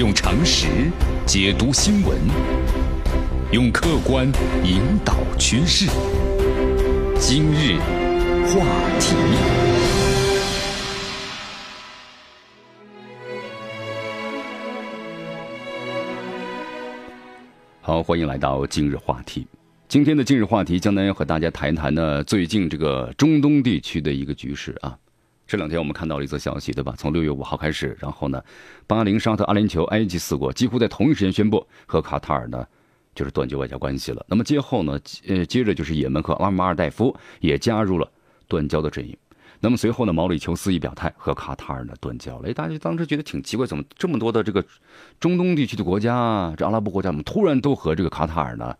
用常识解读新闻，用客观引导趋势。今日话题，好，欢迎来到今日话题。今天的今日话题，江南要和大家谈一谈呢，最近这个中东地区的一个局势啊。这两天我们看到了一则消息，对吧？从六月五号开始，然后呢，巴林、沙特、阿联酋、埃及四国几乎在同一时间宣布和卡塔尔呢，就是断绝外交关系了。那么接后呢，呃，接着就是也门和阿马尔代夫也加入了断交的阵营。那么随后呢，毛里求斯一表态和卡塔尔呢断交了。哎，大家当时觉得挺奇怪，怎么这么多的这个中东地区的国家，这阿拉伯国家怎么突然都和这个卡塔尔呢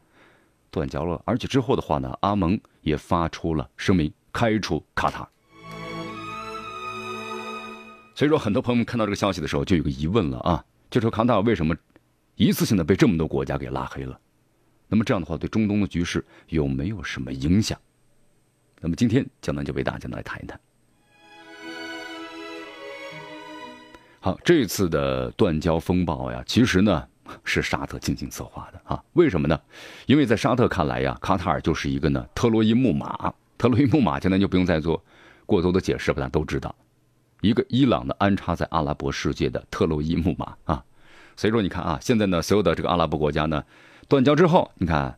断交了？而且之后的话呢，阿盟也发出了声明，开除卡塔尔。所以说，很多朋友们看到这个消息的时候，就有个疑问了啊，就说卡塔尔为什么一次性的被这么多国家给拉黑了？那么这样的话，对中东的局势有没有什么影响？那么今天江南就为大家来谈一谈。好，这次的断交风暴呀，其实呢是沙特精心策划的啊。为什么呢？因为在沙特看来呀，卡塔尔就是一个呢特洛伊木马，特洛伊木马，江南就不用再做过多的解释，大家都知道。一个伊朗的安插在阿拉伯世界的特洛伊木马啊，所以说你看啊，现在呢，所有的这个阿拉伯国家呢，断交之后，你看，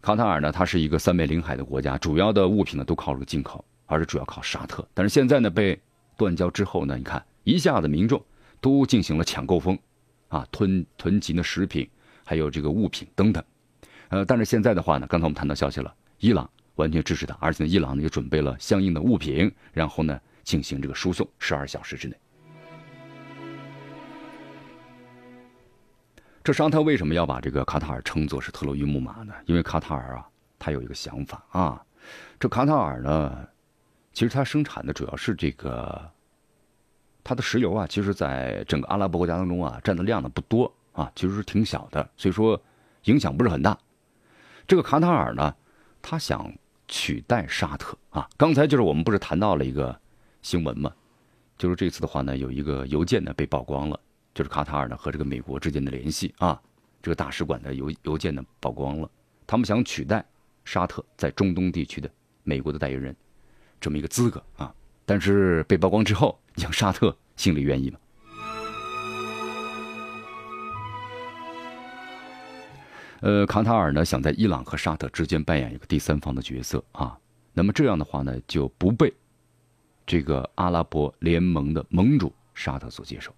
卡塔尔呢，它是一个三面临海的国家，主要的物品呢都靠这个进口，而是主要靠沙特。但是现在呢，被断交之后呢，你看一下子民众都进行了抢购风，啊，囤囤积的食品，还有这个物品等等，呃，但是现在的话呢，刚才我们谈到消息了，伊朗完全支持他，而且呢，伊朗呢也准备了相应的物品，然后呢。进行这个输送，十二小时之内。这沙特为什么要把这个卡塔尔称作是特洛伊木马呢？因为卡塔尔啊，他有一个想法啊。这卡塔尔呢，其实它生产的主要是这个，它的石油啊，其实在整个阿拉伯国家当中啊，占的量呢不多啊，其实是挺小的，所以说影响不是很大。这个卡塔尔呢，他想取代沙特啊。刚才就是我们不是谈到了一个。新闻嘛，就是这次的话呢，有一个邮件呢被曝光了，就是卡塔尔呢和这个美国之间的联系啊，这个大使馆的邮邮件呢曝光了，他们想取代沙特在中东地区的美国的代言人这么一个资格啊，但是被曝光之后，你想沙特心里愿意吗？呃，卡塔尔呢想在伊朗和沙特之间扮演一个第三方的角色啊，那么这样的话呢就不被。这个阿拉伯联盟的盟主沙特所接受，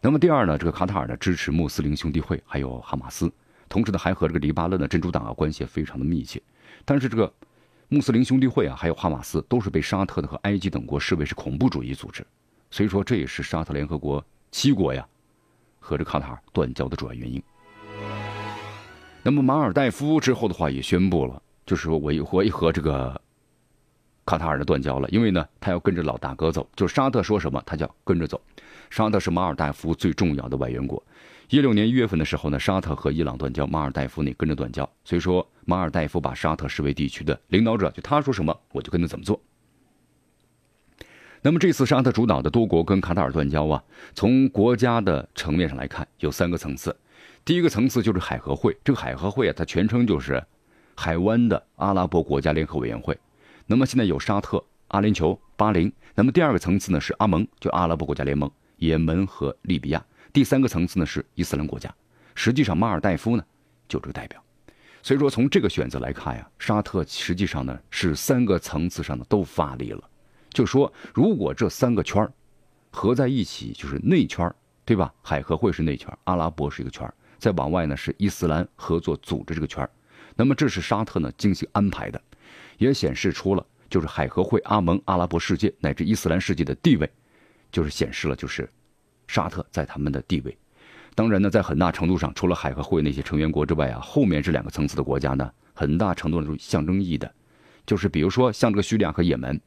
那么第二呢，这个卡塔尔呢支持穆斯林兄弟会还有哈马斯，同时呢还和这个黎巴嫩的真主党啊关系非常的密切，但是这个穆斯林兄弟会啊还有哈马斯都是被沙特的和埃及等国视为是恐怖主义组织，所以说这也是沙特联合国七国呀和这卡塔尔断交的主要原因。那么马尔代夫之后的话也宣布了，就是说我我和这个。卡塔尔的断交了，因为呢，他要跟着老大哥走，就沙特说什么，他就要跟着走。沙特是马尔代夫最重要的外援国。一六年一月份的时候呢，沙特和伊朗断交，马尔代夫呢跟着断交。所以说，马尔代夫把沙特视为地区的领导者，就他说什么，我就跟着怎么做。那么这次沙特主导的多国跟卡塔尔断交啊，从国家的层面上来看，有三个层次。第一个层次就是海合会，这个海合会啊，它全称就是海湾的阿拉伯国家联合委员会。那么现在有沙特、阿联酋、巴林。那么第二个层次呢是阿盟，就阿拉伯国家联盟，也门和利比亚。第三个层次呢是伊斯兰国家。实际上马尔代夫呢就这个代表。所以说从这个选择来看呀，沙特实际上呢是三个层次上的都发力了。就说如果这三个圈儿合在一起，就是内圈，对吧？海合会是内圈，阿拉伯是一个圈儿，再往外呢是伊斯兰合作组织这个圈儿。那么这是沙特呢精心安排的。也显示出了，就是海合会、阿盟、阿拉伯世界乃至伊斯兰世界的地位，就是显示了，就是沙特在他们的地位。当然呢，在很大程度上，除了海合会那些成员国之外啊，后面这两个层次的国家呢，很大程度上是象征意义的。就是比如说像这个叙利亚和也门，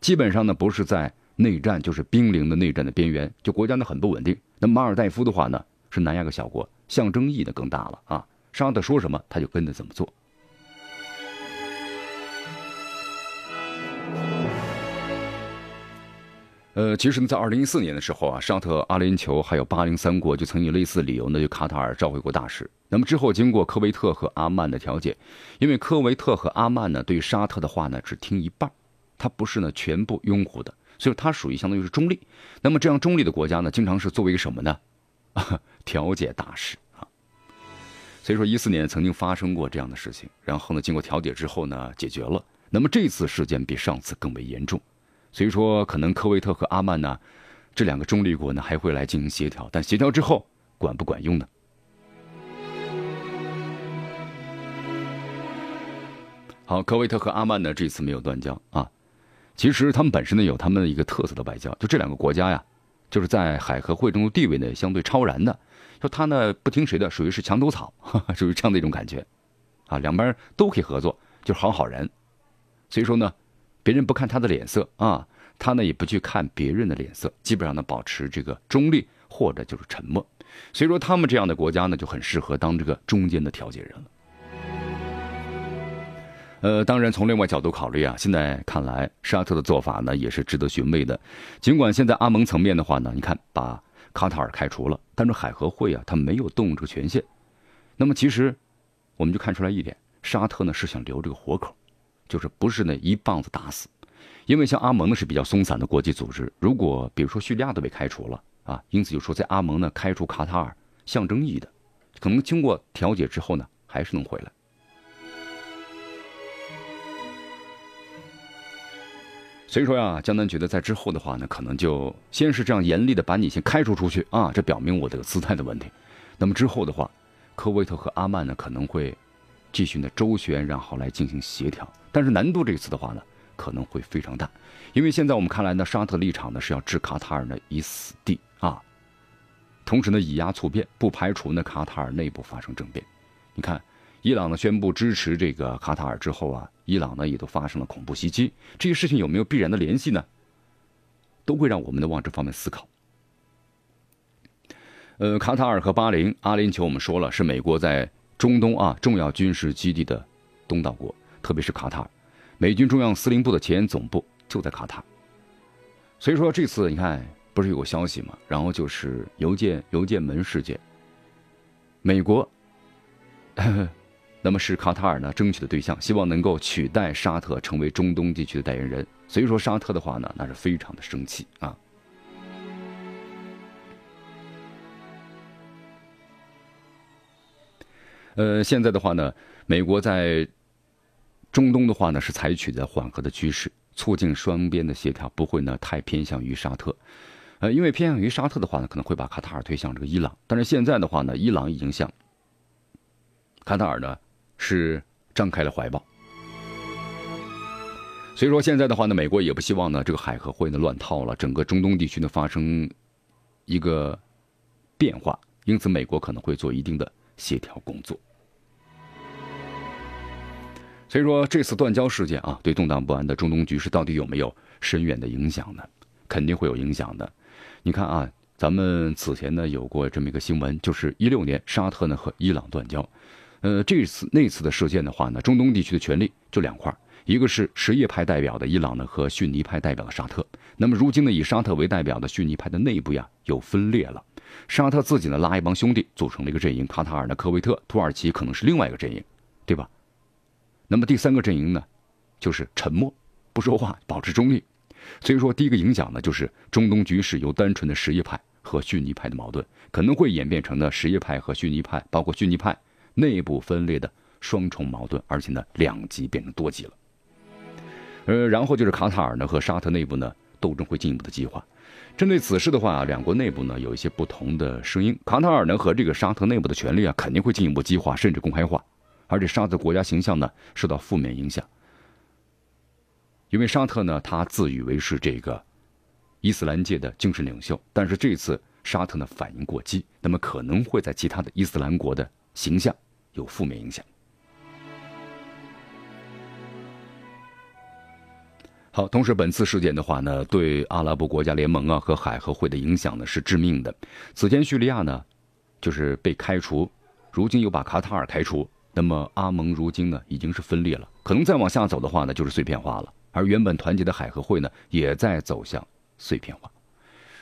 基本上呢不是在内战，就是濒临的内战的边缘，就国家呢很不稳定。那马尔代夫的话呢，是南亚个小国，象征意义呢更大了啊。沙特说什么，他就跟着怎么做。呃，其实呢，在二零一四年的时候啊，沙特、阿联酋还有巴林三国就曾以类似理由呢，就卡塔尔召回过大使。那么之后，经过科威特和阿曼的调解，因为科威特和阿曼呢，对沙特的话呢，只听一半，他不是呢全部拥护的，所以他属于相当于是中立。那么这样中立的国家呢，经常是作为一个什么呢？调解大使啊。所以说，一四年曾经发生过这样的事情，然后呢，经过调解之后呢，解决了。那么这次事件比上次更为严重。所以说，可能科威特和阿曼呢，这两个中立国呢，还会来进行协调，但协调之后管不管用呢？好，科威特和阿曼呢，这次没有断交啊。其实他们本身呢，有他们的一个特色的外交，就这两个国家呀，就是在海合会中的地位呢，相对超然的。说他呢，不听谁的，属于是墙头草，属于这样的一种感觉啊。两边都可以合作，就是好好人。所以说呢。别人不看他的脸色啊，他呢也不去看别人的脸色，基本上呢保持这个中立或者就是沉默。所以说他们这样的国家呢就很适合当这个中间的调解人了。呃，当然从另外角度考虑啊，现在看来沙特的做法呢也是值得寻味的。尽管现在阿盟层面的话呢，你看把卡塔尔开除了，但是海合会啊他没有动这个权限。那么其实我们就看出来一点，沙特呢是想留这个活口。就是不是那一棒子打死，因为像阿盟呢是比较松散的国际组织，如果比如说叙利亚都被开除了啊，因此就说在阿盟呢开除卡塔尔象征意义的，可能经过调解之后呢还是能回来。所以说呀，江南觉得在之后的话呢，可能就先是这样严厉的把你先开除出去啊，这表明我这个姿态的问题。那么之后的话，科威特和阿曼呢可能会。继续呢周旋，然后来进行协调，但是难度这次的话呢可能会非常大，因为现在我们看来呢，沙特立场呢是要置卡塔尔呢以死地啊，同时呢以压促变，不排除呢卡塔尔内部发生政变。你看，伊朗呢宣布支持这个卡塔尔之后啊，伊朗呢也都发生了恐怖袭击，这些事情有没有必然的联系呢？都会让我们呢往这方面思考。呃，卡塔尔和巴林、阿联酋，我们说了是美国在。中东啊，重要军事基地的东道国，特别是卡塔尔，美军中央司令部的前沿总部就在卡塔尔。所以说这次你看，不是有个消息吗？然后就是邮件邮件门事件。美国，那么是卡塔尔呢争取的对象，希望能够取代沙特成为中东地区的代言人。所以说沙特的话呢，那是非常的生气啊。呃，现在的话呢，美国在中东的话呢是采取的缓和的趋势，促进双边的协调，不会呢太偏向于沙特。呃，因为偏向于沙特的话呢，可能会把卡塔尔推向这个伊朗。但是现在的话呢，伊朗已经向卡塔尔呢是张开了怀抱。所以说现在的话呢，美国也不希望呢这个海合会呢乱套了，整个中东地区呢发生一个变化，因此美国可能会做一定的。协调工作，所以说这次断交事件啊，对动荡不安的中东局势到底有没有深远的影响呢？肯定会有影响的。你看啊，咱们此前呢有过这么一个新闻，就是一六年沙特呢和伊朗断交，呃，这次那次的事件的话呢，中东地区的权力就两块，一个是什叶派代表的伊朗呢和逊尼派代表的沙特。那么如今呢，以沙特为代表的逊尼派的内部呀又分裂了。沙特自己呢拉一帮兄弟组成了一个阵营，卡塔尔呢、科威特、土耳其可能是另外一个阵营，对吧？那么第三个阵营呢，就是沉默，不说话，保持中立。所以说，第一个影响呢，就是中东局势由单纯的什叶派和逊尼派的矛盾，可能会演变成呢什叶派和逊尼派，包括逊尼派内部分裂的双重矛盾，而且呢两极变成多极了。呃，然后就是卡塔尔呢和沙特内部呢斗争会进一步的激化。针对此事的话，两国内部呢有一些不同的声音。卡塔尔呢和这个沙特内部的权力啊，肯定会进一步激化，甚至公开化，而且沙特国家形象呢受到负面影响。因为沙特呢，他自以为是这个伊斯兰界的精神领袖，但是这次沙特呢反应过激，那么可能会在其他的伊斯兰国的形象有负面影响。好，同时本次事件的话呢，对阿拉伯国家联盟啊和海合会的影响呢是致命的。此前叙利亚呢，就是被开除，如今又把卡塔尔开除，那么阿盟如今呢已经是分裂了，可能再往下走的话呢就是碎片化了。而原本团结的海合会呢，也在走向碎片化。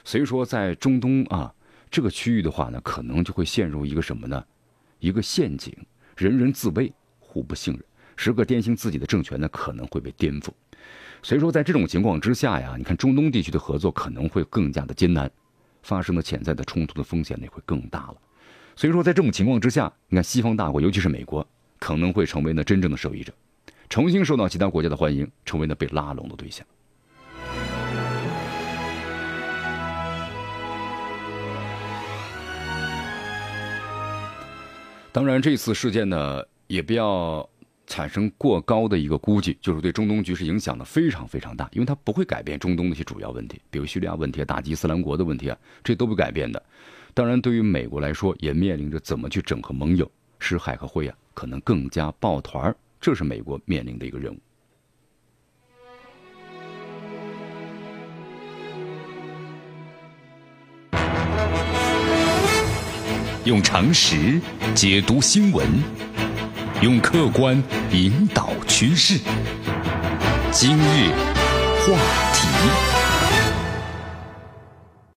所以说，在中东啊这个区域的话呢，可能就会陷入一个什么呢？一个陷阱，人人自危，互不信任，时刻担心自己的政权呢可能会被颠覆。所以说，在这种情况之下呀，你看中东地区的合作可能会更加的艰难，发生的潜在的冲突的风险呢会更大了。所以说，在这种情况之下，你看西方大国，尤其是美国，可能会成为呢真正的受益者，重新受到其他国家的欢迎，成为呢被拉拢的对象。当然，这次事件呢，也不要产生过高的一个估计，就是对中东局势影响呢非常非常大，因为它不会改变中东的一些主要问题，比如叙利亚问题、打击伊斯兰国的问题啊，这都不改变的。当然，对于美国来说，也面临着怎么去整合盟友，使海合会啊可能更加抱团这是美国面临的一个任务。用常识解读新闻，用客观引导趋势。今日话题。